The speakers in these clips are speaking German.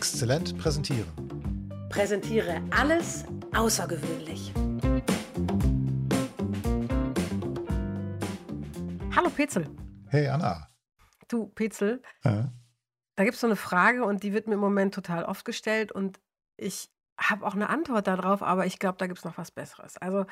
Exzellent präsentieren. Präsentiere alles außergewöhnlich. Hallo Petzel. Hey Anna. Du Petzel, äh? da gibt es so eine Frage und die wird mir im Moment total oft gestellt und ich habe auch eine Antwort darauf, aber ich glaube, da gibt es noch was Besseres. Also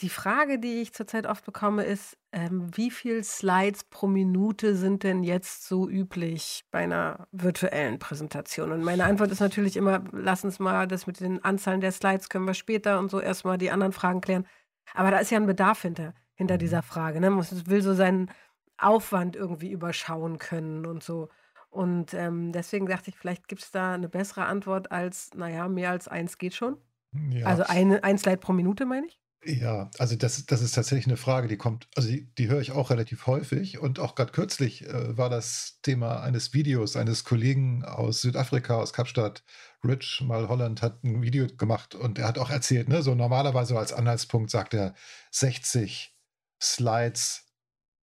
die Frage, die ich zurzeit oft bekomme, ist, ähm, wie viele Slides pro Minute sind denn jetzt so üblich bei einer virtuellen Präsentation? Und meine Antwort ist natürlich immer, lass uns mal das mit den Anzahlen der Slides können wir später und so erstmal die anderen Fragen klären. Aber da ist ja ein Bedarf hinter, hinter dieser mhm. Frage. Ne? Man will so seinen Aufwand irgendwie überschauen können und so. Und ähm, deswegen dachte ich, vielleicht gibt es da eine bessere Antwort als, naja, mehr als eins geht schon. Ja. Also eine, ein Slide pro Minute, meine ich? Ja, also das, das ist tatsächlich eine Frage, die kommt, also die, die höre ich auch relativ häufig und auch gerade kürzlich äh, war das Thema eines Videos eines Kollegen aus Südafrika, aus Kapstadt, Rich Mal Holland, hat ein Video gemacht und er hat auch erzählt, ne, so normalerweise als Anhaltspunkt sagt er 60 Slides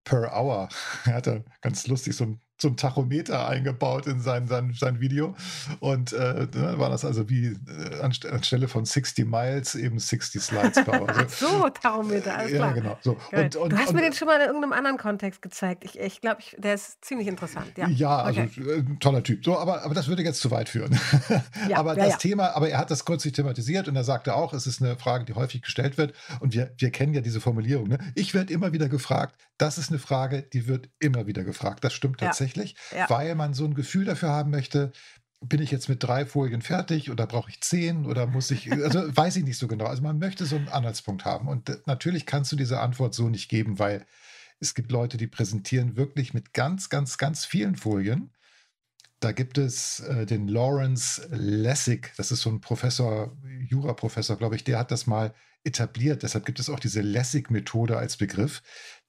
per Hour. Er hatte ganz lustig so ein ein Tachometer eingebaut in sein, sein, sein Video. Und äh, dann war das also wie äh, anstelle von 60 Miles eben 60 Slides Hour. Also, so, Tachometer, alles klar. Ja, genau. So. Und, und, du hast und, mir den schon mal in irgendeinem anderen Kontext gezeigt. Ich, ich glaube, der ist ziemlich interessant. Ja, ja also okay. äh, toller Typ. So, aber, aber das würde jetzt zu weit führen. Ja, aber ja, das Thema, aber er hat das kürzlich thematisiert und er sagte auch, es ist eine Frage, die häufig gestellt wird. Und wir, wir kennen ja diese Formulierung. Ne? Ich werde immer wieder gefragt, das ist eine Frage, die wird immer wieder gefragt. Das stimmt tatsächlich tatsächlich, ja. weil man so ein Gefühl dafür haben möchte, bin ich jetzt mit drei Folien fertig oder brauche ich zehn oder muss ich, also weiß ich nicht so genau. Also man möchte so einen Anhaltspunkt haben. Und natürlich kannst du diese Antwort so nicht geben, weil es gibt Leute, die präsentieren wirklich mit ganz, ganz, ganz vielen Folien. Da gibt es äh, den Lawrence Lessig, das ist so ein Professor, Juraprofessor, glaube ich, der hat das mal etabliert. Deshalb gibt es auch diese Lessig-Methode als Begriff.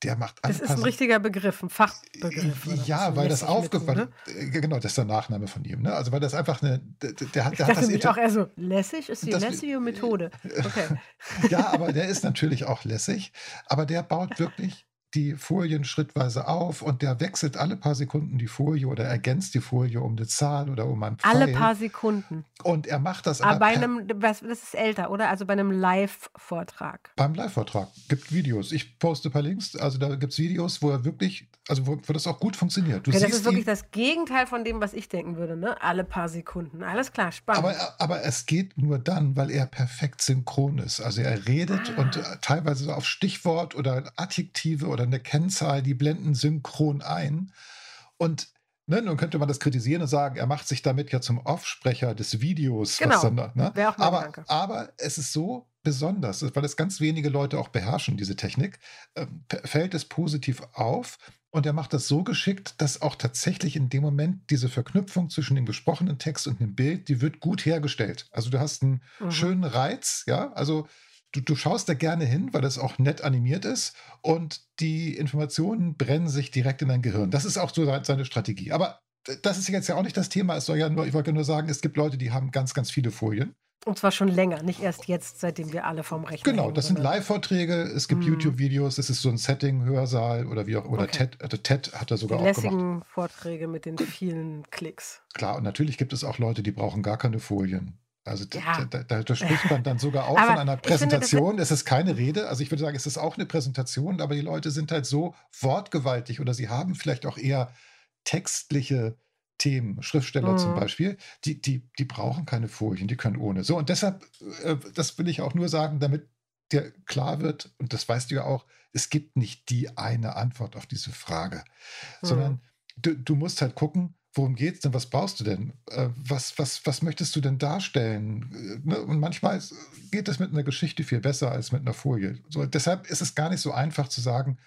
Der macht Das ist ein richtiger Begriff, ein Fachbegriff. Ja, weil das aufgefallen äh, Genau, das ist der Nachname von ihm. Ne? Also, weil das einfach eine. Der, der hat, der hat das auch eher so, lässig ist die das, lässige Methode. Okay. ja, aber der ist natürlich auch lässig. Aber der baut wirklich die Folien schrittweise auf und der wechselt alle paar Sekunden die Folie oder ergänzt die Folie um eine Zahl oder um ein Pfeil. Alle paar Sekunden. Und er macht das aber. aber bei einem, das ist älter, oder? Also bei einem Live-Vortrag. Beim Live-Vortrag gibt Videos. Ich poste ein paar Links. Also da gibt es Videos, wo er wirklich, also wo, wo das auch gut funktioniert. Du okay, das ist wirklich das Gegenteil von dem, was ich denken würde, ne? Alle paar Sekunden. Alles klar, spannend. Aber, aber es geht nur dann, weil er perfekt synchron ist. Also er redet ah. und äh, teilweise auf Stichwort oder Adjektive oder eine Kennzahl, die blenden synchron ein. Und ne, nun könnte man das kritisieren und sagen, er macht sich damit ja zum Offsprecher des Videos. Genau. Dann, ne? aber, aber es ist so besonders, weil es ganz wenige Leute auch beherrschen, diese Technik, äh, fällt es positiv auf. Und er macht das so geschickt, dass auch tatsächlich in dem Moment diese Verknüpfung zwischen dem gesprochenen Text und dem Bild, die wird gut hergestellt. Also du hast einen mhm. schönen Reiz, ja, also du, du schaust da gerne hin, weil das auch nett animiert ist und die Informationen brennen sich direkt in dein Gehirn. Das ist auch so seine Strategie. Aber das ist jetzt ja auch nicht das Thema. Es soll ja nur, ich wollte nur sagen, es gibt Leute, die haben ganz, ganz viele Folien. Und zwar schon länger, nicht erst jetzt, seitdem wir alle vom Rechner Genau, das sind Live-Vorträge, es gibt mm. YouTube-Videos, es ist so ein Setting, Hörsaal oder wie auch, oder okay. TED, also TED hat er sogar die auch lässigen Vorträge mit den vielen Klicks. Klar, und natürlich gibt es auch Leute, die brauchen gar keine Folien. Also ja. da, da, da, spricht man dann sogar auch von einer Präsentation. Finde, es ist keine Rede. Also ich würde sagen, es ist auch eine Präsentation, aber die Leute sind halt so wortgewaltig oder sie haben vielleicht auch eher textliche Themen, Schriftsteller mhm. zum Beispiel, die, die, die brauchen keine Folien, die können ohne. So, und deshalb, äh, das will ich auch nur sagen, damit dir klar wird, und das weißt du ja auch, es gibt nicht die eine Antwort auf diese Frage, mhm. sondern du, du musst halt gucken, worum geht es denn? Was brauchst du denn? Äh, was, was, was möchtest du denn darstellen? Äh, ne? Und manchmal geht es mit einer Geschichte viel besser als mit einer Folie. So, deshalb ist es gar nicht so einfach zu sagen,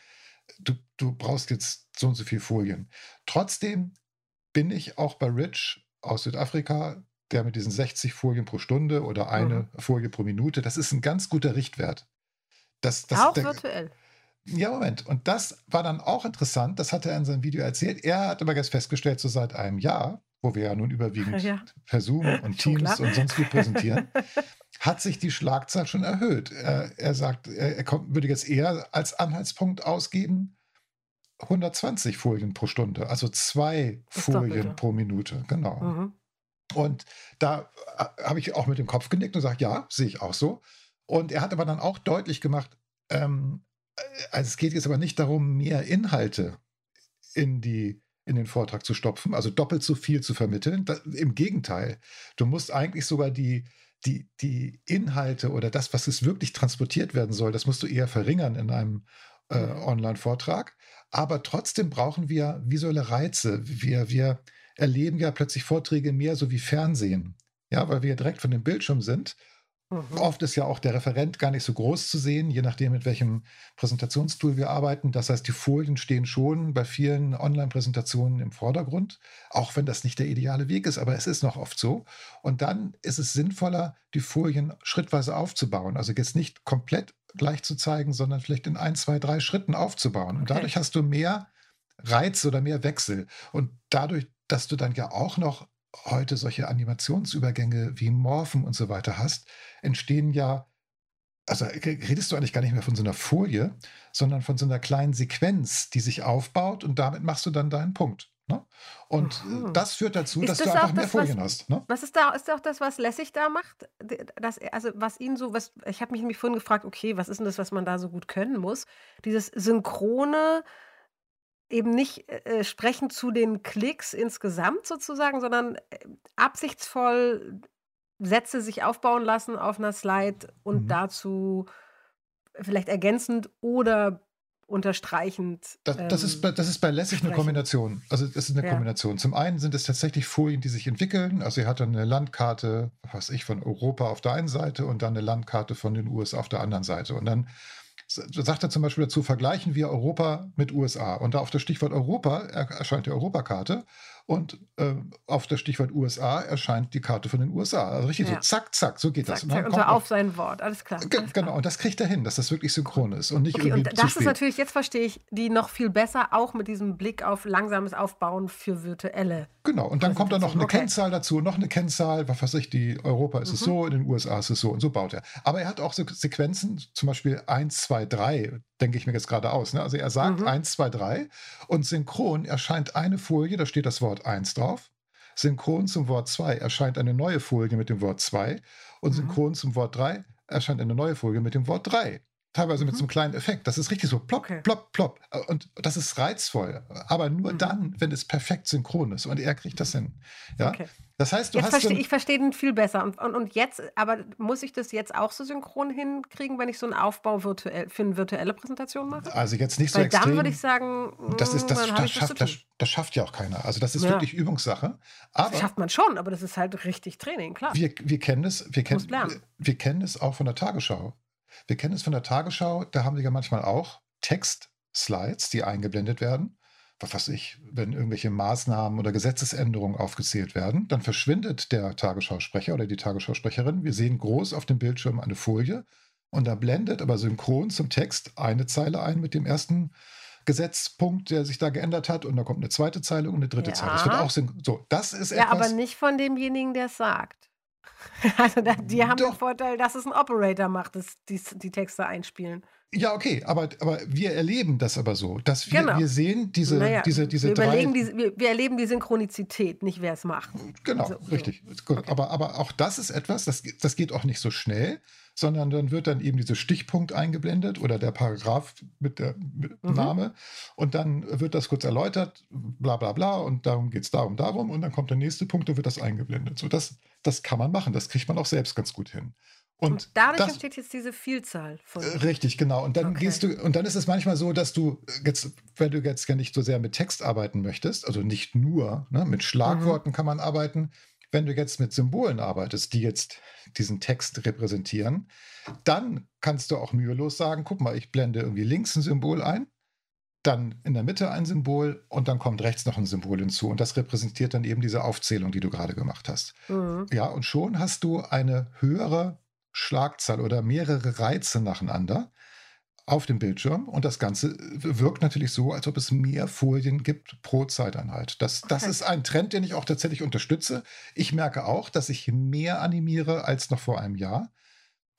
du, du brauchst jetzt so und so viele Folien. Trotzdem bin ich auch bei Rich aus Südafrika, der mit diesen 60 Folien pro Stunde oder eine mhm. Folie pro Minute, das ist ein ganz guter Richtwert. Das, das, auch der, virtuell. Ja, Moment. Und das war dann auch interessant. Das hat er in seinem Video erzählt. Er hat aber jetzt festgestellt, so seit einem Jahr, wo wir ja nun überwiegend ja. per Zoom und Teams und sonst wie präsentieren, hat sich die Schlagzahl schon erhöht. Er, er sagt, er, er kommt, würde jetzt eher als Anhaltspunkt ausgeben 120 Folien pro Stunde, also zwei Folien pro Minute. Genau. Mhm. Und da äh, habe ich auch mit dem Kopf genickt und gesagt, ja, sehe ich auch so. Und er hat aber dann auch deutlich gemacht, ähm, äh, also es geht jetzt aber nicht darum, mehr Inhalte in die in den Vortrag zu stopfen, also doppelt so viel zu vermitteln. Das, Im Gegenteil, du musst eigentlich sogar die, die, die Inhalte oder das, was es wirklich transportiert werden soll, das musst du eher verringern in einem äh. Online-Vortrag. Aber trotzdem brauchen wir visuelle Reize. Wir, wir erleben ja plötzlich Vorträge mehr so wie Fernsehen. Ja, weil wir direkt von dem Bildschirm sind Mhm. Oft ist ja auch der Referent gar nicht so groß zu sehen, je nachdem, mit welchem Präsentationstool wir arbeiten. Das heißt, die Folien stehen schon bei vielen Online-Präsentationen im Vordergrund, auch wenn das nicht der ideale Weg ist, aber es ist noch oft so. Und dann ist es sinnvoller, die Folien schrittweise aufzubauen. Also jetzt nicht komplett gleich zu zeigen, sondern vielleicht in ein, zwei, drei Schritten aufzubauen. Und dadurch hast du mehr Reiz oder mehr Wechsel. Und dadurch, dass du dann ja auch noch heute solche Animationsübergänge wie Morphen und so weiter hast, entstehen ja, also redest du eigentlich gar nicht mehr von so einer Folie, sondern von so einer kleinen Sequenz, die sich aufbaut und damit machst du dann deinen Punkt. Ne? Und mhm. das führt dazu, ist dass das du einfach mehr das, Folien was, hast. Ne? Was ist da, ist auch das, was Lässig da macht? Das, also was ihn so, was, ich habe mich nämlich vorhin gefragt, okay, was ist denn das, was man da so gut können muss? Dieses synchrone, eben nicht äh, sprechen zu den Klicks insgesamt sozusagen, sondern äh, absichtsvoll Sätze sich aufbauen lassen auf einer Slide und mhm. dazu vielleicht ergänzend oder unterstreichend. Das, das, ist, bei, das ist bei Lässig eine Kombination. Also das ist eine ja. Kombination. Zum einen sind es tatsächlich Folien, die sich entwickeln. Also er hat dann eine Landkarte, was ich, von Europa auf der einen Seite und dann eine Landkarte von den USA auf der anderen Seite. Und dann sagt er zum Beispiel dazu, vergleichen wir Europa mit USA. Und da auf das Stichwort Europa erscheint die Europakarte und äh, auf das Stichwort USA erscheint die Karte von den USA. Also richtig ja. so zack, zack, so geht zack, das. Und, zack, und so auf sein Wort, alles klar. Alles genau, klar. und das kriegt er hin, dass das wirklich synchron ist und nicht okay, irgendwie. Und das ist natürlich, jetzt verstehe ich die noch viel besser, auch mit diesem Blick auf langsames Aufbauen für virtuelle. Genau, und dann kommt da noch eine okay. Kennzahl dazu, noch eine Kennzahl, was weiß ich, die Europa ist mhm. es so, in den USA ist es so und so baut er. Aber er hat auch so Sequenzen, zum Beispiel 1, 2, 3, denke ich mir jetzt gerade aus. Ne? Also er sagt mhm. 1, 2, 3 und synchron erscheint eine Folie, da steht das Wort 1 drauf. Synchron zum Wort 2 erscheint eine neue Folie mit dem Wort 2 und mhm. synchron zum Wort 3 erscheint eine neue Folie mit dem Wort 3 teilweise mit so einem mhm. kleinen Effekt. Das ist richtig so plopp, okay. plopp, plopp. Und das ist reizvoll. Aber nur mhm. dann, wenn es perfekt synchron ist. Und er kriegt das hin. Ja. Okay. Das heißt, du jetzt hast. Versteh, ich verstehe den viel besser. Und, und, und, jetzt, aber muss ich das jetzt auch so synchron hinkriegen, wenn ich so einen Aufbau virtuell, für eine virtuelle Präsentation mache? Also jetzt nicht so Weil extrem. dann würde ich sagen, das, ist, das, das, schafft, das, das, schafft ja auch keiner. Also das ist ja. wirklich Übungssache. Aber das schafft man schon, aber das ist halt richtig Training, klar. Wir, wir kennen es, wir kennen, wir kennen es auch von der Tagesschau. Wir kennen es von der Tagesschau, da haben sie ja manchmal auch Text-Slides, die eingeblendet werden. Was weiß ich, wenn irgendwelche Maßnahmen oder Gesetzesänderungen aufgezählt werden, dann verschwindet der Tagesschausprecher oder die Tagesschausprecherin. Wir sehen groß auf dem Bildschirm eine Folie und da blendet aber synchron zum Text eine Zeile ein mit dem ersten Gesetzpunkt, der sich da geändert hat, und da kommt eine zweite Zeile und eine dritte ja. Zeile. Das wird auch so. Das ist ja, etwas, aber nicht von demjenigen, der es sagt. Also da, die haben Doch. den Vorteil, dass es ein Operator macht, das, die, die Texte einspielen. Ja, okay, aber, aber wir erleben das aber so, dass wir, genau. wir sehen diese, naja, diese, diese wir drei. Die, wir, wir, erleben die Synchronizität, nicht wer es macht. Genau, also, richtig. So. Okay. Aber, aber auch das ist etwas, das, das geht auch nicht so schnell, sondern dann wird dann eben dieser Stichpunkt eingeblendet oder der Paragraph mit der mit mhm. Name und dann wird das kurz erläutert, bla bla bla und darum geht es darum, darum und dann kommt der nächste Punkt und wird das eingeblendet. So, das, das kann man machen, das kriegt man auch selbst ganz gut hin. Und, und dadurch das, entsteht jetzt diese Vielzahl von. Äh, richtig, genau. Und dann okay. gehst du, und dann ist es manchmal so, dass du jetzt, wenn du jetzt gar nicht so sehr mit Text arbeiten möchtest, also nicht nur, ne, mit Schlagworten mhm. kann man arbeiten. Wenn du jetzt mit Symbolen arbeitest, die jetzt diesen Text repräsentieren, dann kannst du auch mühelos sagen: guck mal, ich blende irgendwie links ein Symbol ein, dann in der Mitte ein Symbol und dann kommt rechts noch ein Symbol hinzu. Und das repräsentiert dann eben diese Aufzählung, die du gerade gemacht hast. Mhm. Ja, und schon hast du eine höhere Schlagzahl oder mehrere Reize nacheinander auf dem Bildschirm und das Ganze wirkt natürlich so, als ob es mehr Folien gibt pro Zeiteinheit. Das, das ist ein Trend, den ich auch tatsächlich unterstütze. Ich merke auch, dass ich mehr animiere als noch vor einem Jahr.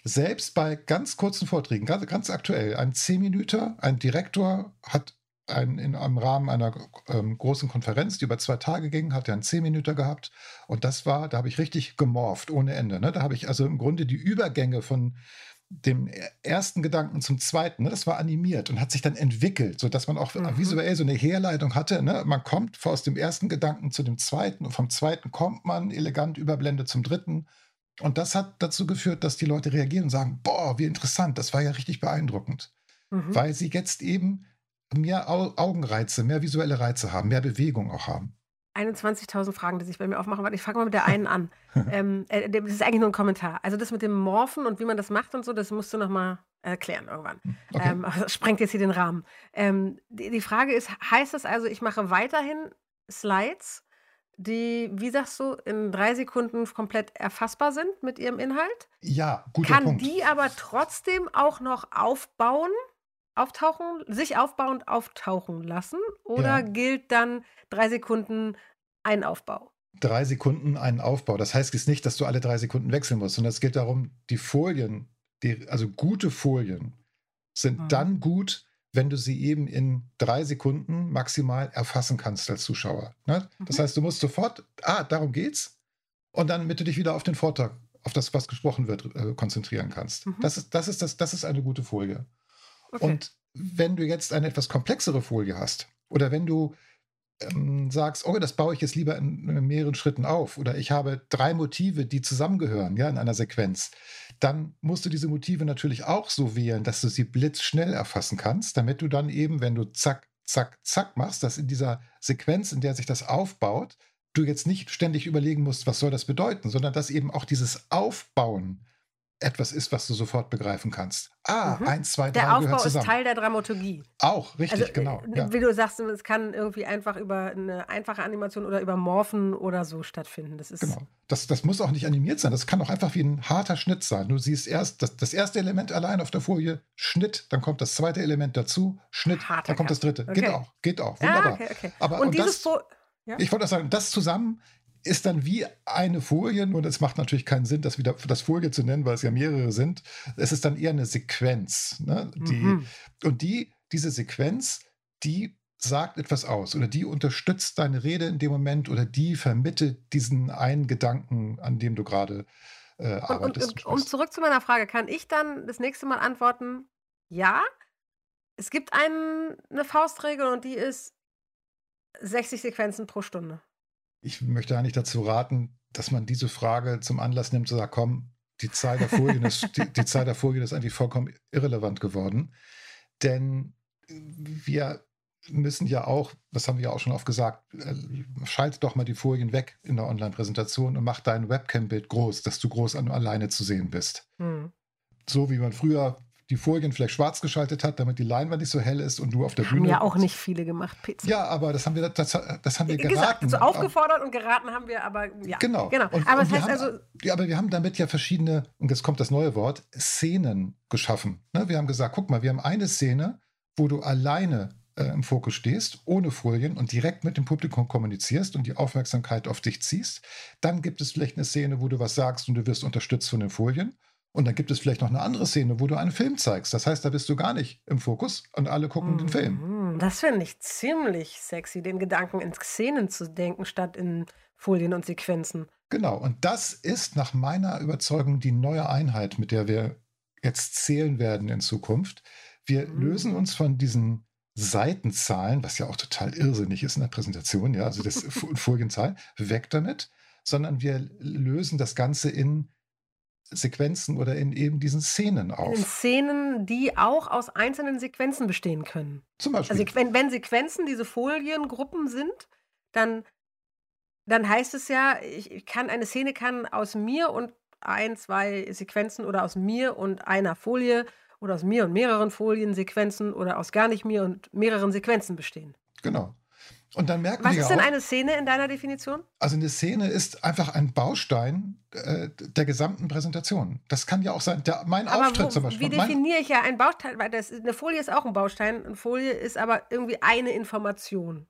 Selbst bei ganz kurzen Vorträgen, ganz, ganz aktuell, ein 10 Minuten, ein Direktor hat ein, in, im Rahmen einer ähm, großen Konferenz, die über zwei Tage ging, hat er einen 10 Minuten gehabt. Und das war, da habe ich richtig gemorpht ohne Ende. Ne? Da habe ich also im Grunde die Übergänge von dem ersten Gedanken zum zweiten, ne, das war animiert und hat sich dann entwickelt, sodass man auch mhm. visuell so eine Herleitung hatte. Ne? Man kommt aus dem ersten Gedanken zu dem zweiten und vom zweiten kommt man elegant überblendet zum dritten. Und das hat dazu geführt, dass die Leute reagieren und sagen, boah, wie interessant, das war ja richtig beeindruckend. Mhm. Weil sie jetzt eben mehr Augenreize, mehr visuelle Reize haben, mehr Bewegung auch haben. 21.000 Fragen, die sich bei mir aufmachen. Warte, ich fange mal mit der einen an. ähm, äh, das ist eigentlich nur ein Kommentar. Also das mit dem Morphen und wie man das macht und so, das musst du noch mal erklären irgendwann. Hm, okay. Ähm, das sprengt jetzt hier den Rahmen. Ähm, die, die, Frage ist, heißt das also, ich mache weiterhin Slides, die, wie sagst du, in drei Sekunden komplett erfassbar sind mit ihrem Inhalt? Ja, guter Kann Punkt. die aber trotzdem auch noch aufbauen? Auftauchen, sich aufbauend auftauchen lassen? Oder ja. gilt dann drei Sekunden ein Aufbau? Drei Sekunden ein Aufbau. Das heißt jetzt nicht, dass du alle drei Sekunden wechseln musst, sondern es geht darum, die Folien, die, also gute Folien, sind mhm. dann gut, wenn du sie eben in drei Sekunden maximal erfassen kannst als Zuschauer. Ne? Mhm. Das heißt, du musst sofort, ah, darum geht's, und dann, damit du dich wieder auf den Vortrag, auf das, was gesprochen wird, äh, konzentrieren kannst. Mhm. Das, ist, das, ist das, das ist eine gute Folie. Und wenn du jetzt eine etwas komplexere Folie hast oder wenn du ähm, sagst, oh, das baue ich jetzt lieber in, in, mehreren Schritten auf oder ich habe drei Motive, die zusammengehören, ja, in einer Sequenz, dann musst du diese Motive natürlich auch so wählen, dass du sie blitzschnell erfassen kannst, damit du dann eben, wenn du zack, zack, zack machst, dass in dieser Sequenz, in der sich das aufbaut, du jetzt nicht ständig überlegen musst, was soll das bedeuten, sondern dass eben auch dieses Aufbauen etwas ist, was du sofort begreifen kannst. Ah, mhm. eins, zwei, drei Der Aufbau ist Teil der Dramaturgie. Auch, richtig, also, genau. Äh, ja. Wie du sagst, es kann irgendwie einfach über eine einfache Animation oder über Morphen oder so stattfinden. Das ist genau. Das, das muss auch nicht animiert sein. Das kann auch einfach wie ein harter Schnitt sein. Du siehst erst das, das erste Element allein auf der Folie, Schnitt, dann kommt das zweite Element dazu, Schnitt, harter dann kommt Cut. das dritte. Okay. Geht auch, geht auch. Ah, Wunderbar. Ah, okay, okay. Aber, und, und dieses das, ja? Ich wollte auch sagen, das zusammen ist dann wie eine Folie, und es macht natürlich keinen Sinn, das wieder das Folie zu nennen, weil es ja mehrere sind. Es ist dann eher eine Sequenz. Ne? Die, mhm. Und die, diese Sequenz, die sagt etwas aus oder die unterstützt deine Rede in dem Moment oder die vermittelt diesen einen Gedanken, an dem du gerade äh, arbeitest. Und, und, und, um zurück zu meiner Frage, kann ich dann das nächste Mal antworten, ja, es gibt einen, eine Faustregel und die ist 60 Sequenzen pro Stunde ich möchte eigentlich dazu raten, dass man diese Frage zum Anlass nimmt, zu sagen, komm, die Zahl der Folien ist, die, die Zahl der Folien ist eigentlich vollkommen irrelevant geworden. Denn wir müssen ja auch, das haben wir ja auch schon oft gesagt, äh, schalte doch mal die Folien weg in der Online-Präsentation und mach dein Webcam-Bild groß, dass du groß an, alleine zu sehen bist. Hm. So wie man früher die Folien vielleicht schwarz geschaltet hat, damit die Leinwand nicht so hell ist und du auf der haben Bühne. Haben ja auch nicht viele gemacht, Pizza. Ja, aber das haben wir, das, das haben wir Gesagt, geraten. So aufgefordert und geraten haben wir, aber ja. Genau. genau. Und, aber und das heißt haben, also. Ja, aber wir haben damit ja verschiedene, und jetzt kommt das neue Wort, Szenen geschaffen. Ne? Wir haben gesagt, guck mal, wir haben eine Szene, wo du alleine äh, im Fokus stehst, ohne Folien und direkt mit dem Publikum kommunizierst und die Aufmerksamkeit auf dich ziehst. Dann gibt es vielleicht eine Szene, wo du was sagst und du wirst unterstützt von den Folien. Und dann gibt es vielleicht noch eine andere Szene, wo du einen Film zeigst. Das heißt, da bist du gar nicht im Fokus und alle gucken mhm. den Film. Mhm. Das finde ich ziemlich sexy, den Gedanken in Szenen zu denken, statt in Folien und Sequenzen. Genau, und das ist nach meiner Überzeugung die neue Einheit, mit der wir jetzt zählen werden in Zukunft. Wir mhm. lösen uns von diesen Seitenzahlen, was ja auch total irrsinnig ist in der Präsentation, ja, also das Folienzahl, weg damit, sondern wir lösen das Ganze in Sequenzen oder in eben diesen Szenen auf. In Szenen, die auch aus einzelnen Sequenzen bestehen können. Zum Beispiel. Also wenn, wenn Sequenzen diese Foliengruppen sind, dann, dann heißt es ja, ich kann eine Szene kann aus mir und ein, zwei Sequenzen oder aus mir und einer Folie oder aus mir und mehreren Foliensequenzen oder aus gar nicht mir und mehreren Sequenzen bestehen. Genau. Und dann merken Was ist denn auch, eine Szene in deiner Definition? Also eine Szene ist einfach ein Baustein äh, der gesamten Präsentation. Das kann ja auch sein, der, mein aber Auftritt wo, zum Beispiel. Wie definiere ich ja ein Baustein? Weil das, eine Folie ist auch ein Baustein. Eine Folie ist aber irgendwie eine Information.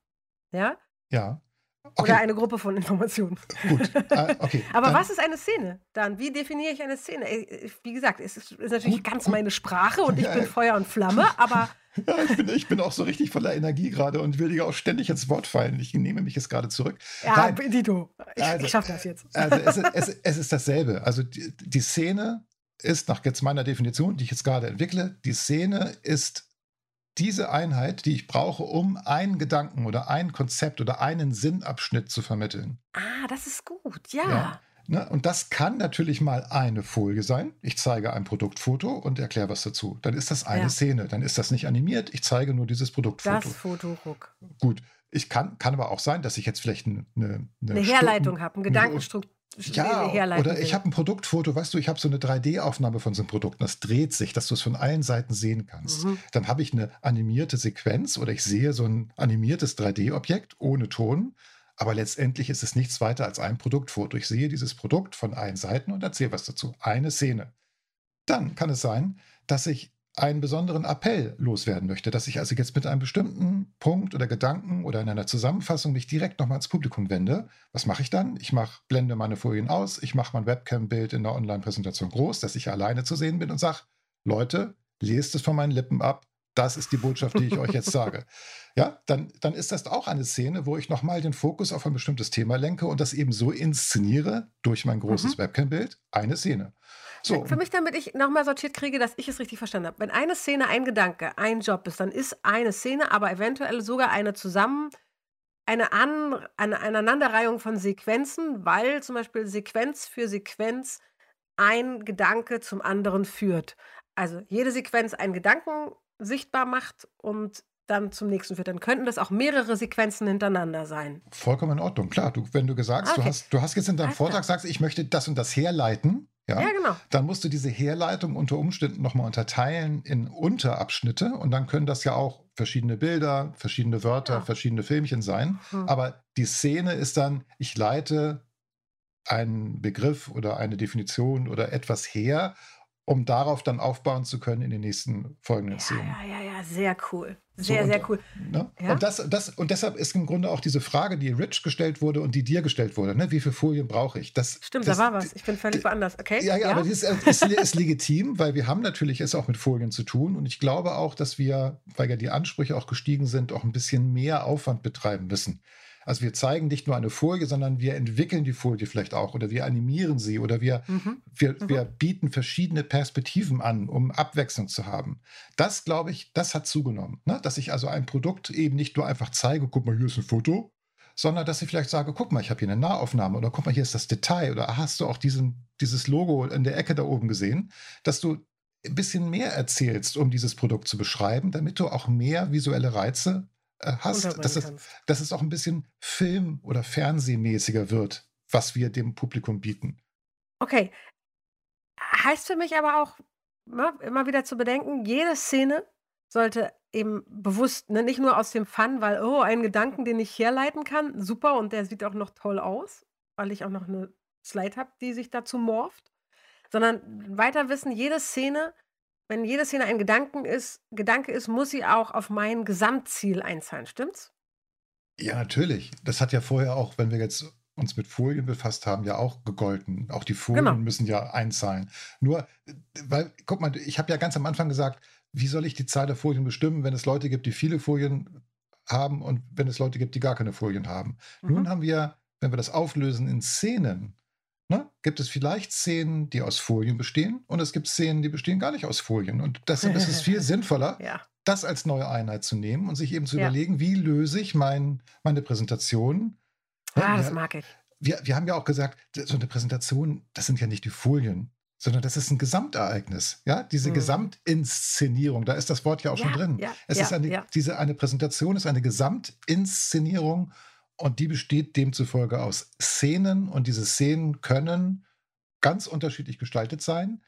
Ja? Ja. Okay. Oder eine Gruppe von Informationen. Gut, ah, okay. Aber dann, was ist eine Szene dann? Wie definiere ich eine Szene? Wie gesagt, es ist, ist natürlich gut, ganz gut. meine Sprache und ich ja, bin Feuer und Flamme, aber. Ja, ich bin, ich bin auch so richtig voller Energie gerade und will dir auch ständig ins Wort fallen. Ich nehme mich jetzt gerade zurück. Ja, Nein. Dito, ich, also, ich schaffe das jetzt. Also es, es, es ist dasselbe. Also die, die Szene ist nach jetzt meiner Definition, die ich jetzt gerade entwickle, die Szene ist diese Einheit, die ich brauche, um einen Gedanken oder ein Konzept oder einen Sinnabschnitt zu vermitteln. Ah, das ist gut, ja. ja. Ne? Und das kann natürlich mal eine Folie sein. Ich zeige ein Produktfoto und erkläre was dazu. Dann ist das eine ja. Szene. Dann ist das nicht animiert. Ich zeige nur dieses Produktfoto. Das Foto, Ruck. Gut. Ich kann, kann aber auch sein, dass ich jetzt vielleicht eine, eine, eine Herleitung habe, einen Gedankenstruktur ja, oder ich habe ein Produktfoto, weißt du, ich habe so eine 3D-Aufnahme von so einem Produkt, das dreht sich, dass du es von allen Seiten sehen kannst. Mhm. Dann habe ich eine animierte Sequenz oder ich sehe so ein animiertes 3D-Objekt ohne Ton, aber letztendlich ist es nichts weiter als ein Produktfoto. Ich sehe dieses Produkt von allen Seiten und erzähle was dazu. Eine Szene. Dann kann es sein, dass ich einen besonderen Appell loswerden möchte, dass ich also jetzt mit einem bestimmten Punkt oder Gedanken oder in einer Zusammenfassung mich direkt nochmal ans Publikum wende. Was mache ich dann? Ich mache, blende meine Folien aus, ich mache mein Webcam-Bild in der Online-Präsentation groß, dass ich alleine zu sehen bin und sage, Leute, lest es von meinen Lippen ab, das ist die Botschaft, die ich euch jetzt sage. Ja, dann, dann ist das auch eine Szene, wo ich nochmal den Fokus auf ein bestimmtes Thema lenke und das eben so inszeniere durch mein großes mhm. Webcam-Bild. Eine Szene. So. Für mich, damit ich nochmal sortiert kriege, dass ich es richtig verstanden habe. Wenn eine Szene ein Gedanke, ein Job ist, dann ist eine Szene aber eventuell sogar eine zusammen, eine, An, eine Aneinanderreihung von Sequenzen, weil zum Beispiel Sequenz für Sequenz ein Gedanke zum anderen führt. Also jede Sequenz einen Gedanken sichtbar macht und dann zum nächsten führt. Dann könnten das auch mehrere Sequenzen hintereinander sein. Vollkommen in Ordnung. Klar, du, wenn du gesagt ah, okay. du, hast, du hast jetzt in deinem Vortrag sagst, ich möchte das und das herleiten, ja, ja, genau. Dann musst du diese Herleitung unter Umständen nochmal unterteilen in Unterabschnitte und dann können das ja auch verschiedene Bilder, verschiedene Wörter, ja. verschiedene Filmchen sein. Hm. Aber die Szene ist dann, ich leite einen Begriff oder eine Definition oder etwas her um darauf dann aufbauen zu können in den nächsten folgenden ja, Szenen. Ja, ja, ja, sehr cool. Sehr, so, sehr cool. Ne? Ja? Und, das, das, und deshalb ist im Grunde auch diese Frage, die Rich gestellt wurde und die dir gestellt wurde, ne? wie viele Folien brauche ich? Das, Stimmt, das, da war was. Ich bin völlig woanders, okay? Ja, ja, ja? aber das ist, ist, ist, legitim, weil wir haben natürlich es auch mit Folien zu tun und ich glaube auch, dass wir, weil ja die Ansprüche auch gestiegen sind, auch ein bisschen mehr Aufwand betreiben müssen. Also wir zeigen nicht nur eine Folie, sondern wir entwickeln die Folie vielleicht auch oder wir animieren sie oder wir, mhm. Wir, mhm. wir bieten verschiedene Perspektiven an, um Abwechslung zu haben. Das, glaube ich, das hat zugenommen. Ne? Dass ich also ein Produkt eben nicht nur einfach zeige, guck mal, hier ist ein Foto, sondern dass ich vielleicht sage, guck mal, ich habe hier eine Nahaufnahme oder guck mal, hier ist das Detail oder hast du auch diesen, dieses Logo in der Ecke da oben gesehen, dass du ein bisschen mehr erzählst, um dieses Produkt zu beschreiben, damit du auch mehr visuelle Reize hast, dass es, dass es auch ein bisschen Film- oder Fernsehmäßiger wird, was wir dem Publikum bieten. Okay. Heißt für mich aber auch, ne, immer wieder zu bedenken, jede Szene sollte eben bewusst, ne, nicht nur aus dem Fun, weil, oh, einen Gedanken, den ich herleiten kann, super, und der sieht auch noch toll aus, weil ich auch noch eine Slide habe, die sich dazu morpht, sondern weiter wissen, jede Szene wenn jede Szene ein Gedanken ist, Gedanke ist, muss sie auch auf mein Gesamtziel einzahlen, stimmt's? Ja, natürlich. Das hat ja vorher auch, wenn wir jetzt uns mit Folien befasst haben, ja auch gegolten. Auch die Folien genau. müssen ja einzahlen. Nur, weil, guck mal, ich habe ja ganz am Anfang gesagt, wie soll ich die Zahl der Folien bestimmen, wenn es Leute gibt, die viele Folien haben und wenn es Leute gibt, die gar keine Folien haben. Mhm. Nun haben wir, wenn wir das auflösen in Szenen, Ne? Gibt es vielleicht Szenen, die aus Folien bestehen und es gibt Szenen, die bestehen gar nicht aus Folien. Und deshalb ist es viel sinnvoller, ja. das als neue Einheit zu nehmen und sich eben zu ja. überlegen, wie löse ich mein, meine Präsentation. Ah, das mag ich. Wir, wir haben ja auch gesagt, so eine Präsentation, das sind ja nicht die Folien, sondern das ist ein Gesamtereignis. Ja, diese hm. Gesamtinszenierung, da ist das Wort ja auch ja, schon drin. Ja, es ja, ist eine, diese, eine Präsentation ist eine Gesamtinszenierung und die besteht demzufolge aus Szenen und diese Szenen können ganz unterschiedlich gestaltet sein.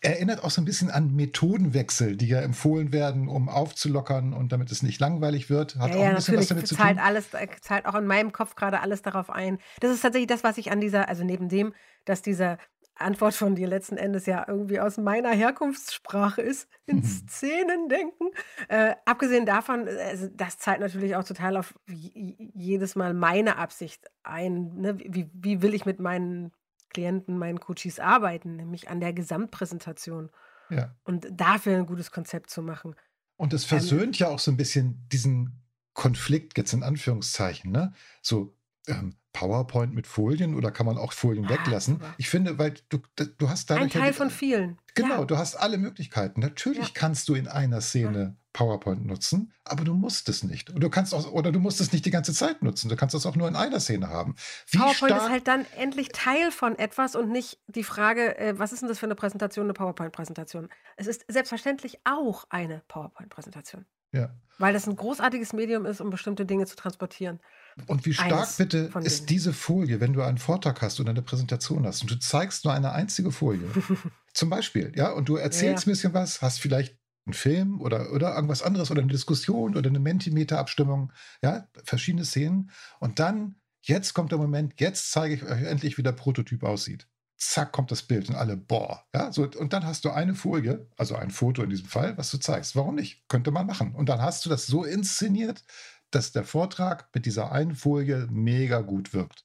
Erinnert auch so ein bisschen an Methodenwechsel, die ja empfohlen werden, um aufzulockern und damit es nicht langweilig wird. Hat ja, auch ein bisschen was damit zu tun. Alles, zahlt auch in meinem Kopf gerade alles darauf ein. Das ist tatsächlich das, was ich an dieser, also neben dem, dass dieser Antwort von dir letzten Endes ja irgendwie aus meiner Herkunftssprache ist, in Szenen denken. Äh, abgesehen davon, also das zahlt natürlich auch total auf jedes Mal meine Absicht ein. Ne? Wie, wie will ich mit meinen Klienten, meinen Coaches arbeiten, nämlich an der Gesamtpräsentation. Ja. Und dafür ein gutes Konzept zu machen. Und es versöhnt ähm, ja auch so ein bisschen diesen Konflikt, jetzt in Anführungszeichen, ne? So, ähm, PowerPoint mit Folien oder kann man auch Folien ah, weglassen? Super. Ich finde, weil du, du hast dadurch. Ein Teil ja, von vielen. Genau, ja. du hast alle Möglichkeiten. Natürlich ja. kannst du in einer Szene PowerPoint nutzen, aber du musst es nicht. Und du kannst auch, oder du musst es nicht die ganze Zeit nutzen. Du kannst das auch nur in einer Szene haben. Wie PowerPoint ist halt dann endlich Teil von etwas und nicht die Frage, äh, was ist denn das für eine Präsentation, eine PowerPoint-Präsentation? Es ist selbstverständlich auch eine PowerPoint-Präsentation. Ja. Weil das ein großartiges Medium ist, um bestimmte Dinge zu transportieren. Und wie stark bitte ist diese Folie, wenn du einen Vortrag hast oder eine Präsentation hast und du zeigst nur eine einzige Folie, zum Beispiel, ja, und du erzählst ja. ein bisschen was, hast vielleicht einen Film oder, oder irgendwas anderes oder eine Diskussion oder eine Mentimeter-Abstimmung, ja, verschiedene Szenen und dann, jetzt kommt der Moment, jetzt zeige ich euch endlich, wie der Prototyp aussieht zack, kommt das Bild und alle, boah. Ja, so, und dann hast du eine Folie, also ein Foto in diesem Fall, was du zeigst. Warum nicht? Könnte man machen. Und dann hast du das so inszeniert, dass der Vortrag mit dieser einen Folie mega gut wirkt.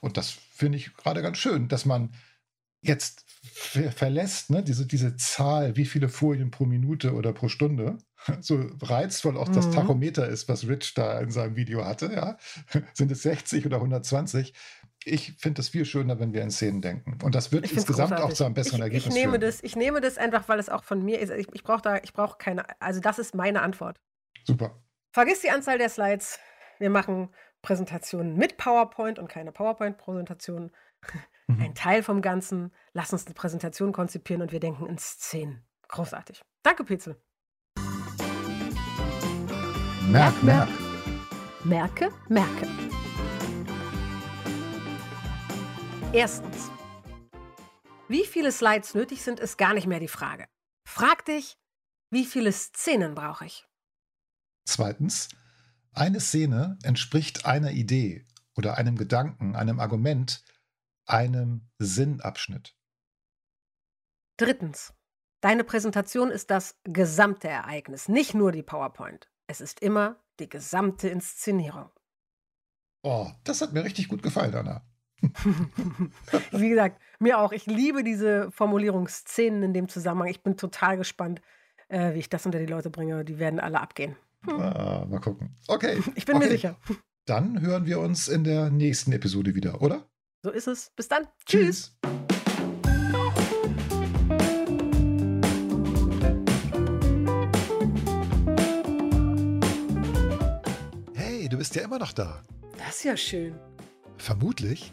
Und das finde ich gerade ganz schön, dass man jetzt verlässt, ne, diese, diese Zahl, wie viele Folien pro Minute oder pro Stunde, so reizvoll auch mhm. das Tachometer ist, was Rich da in seinem Video hatte, ja, sind es 60 oder 130, ich finde es viel schöner, wenn wir in Szenen denken. Und das wird insgesamt großartig. auch zu einem besseren ich, Ergebnis ich nehme führen. Das, ich nehme das einfach, weil es auch von mir ist. Ich, ich brauche da, ich brauche keine, also das ist meine Antwort. Super. Vergiss die Anzahl der Slides. Wir machen Präsentationen mit PowerPoint und keine PowerPoint-Präsentationen. Mhm. Ein Teil vom Ganzen. Lass uns eine Präsentation konzipieren und wir denken in Szenen. Großartig. Danke, Petzel. Merk, merk. Merke, merke. Erstens. Wie viele Slides nötig sind, ist gar nicht mehr die Frage. Frag dich, wie viele Szenen brauche ich? Zweitens. Eine Szene entspricht einer Idee oder einem Gedanken, einem Argument, einem Sinnabschnitt. Drittens. Deine Präsentation ist das gesamte Ereignis, nicht nur die PowerPoint. Es ist immer die gesamte Inszenierung. Oh, das hat mir richtig gut gefallen, Anna. Wie gesagt, mir auch. Ich liebe diese Formulierungsszenen in dem Zusammenhang. Ich bin total gespannt, äh, wie ich das unter die Leute bringe. Die werden alle abgehen. Hm. Ah, mal gucken. Okay. Ich bin okay. mir sicher. Dann hören wir uns in der nächsten Episode wieder, oder? So ist es. Bis dann. Tschüss. Tschüss. Hey, du bist ja immer noch da. Das ist ja schön. Vermutlich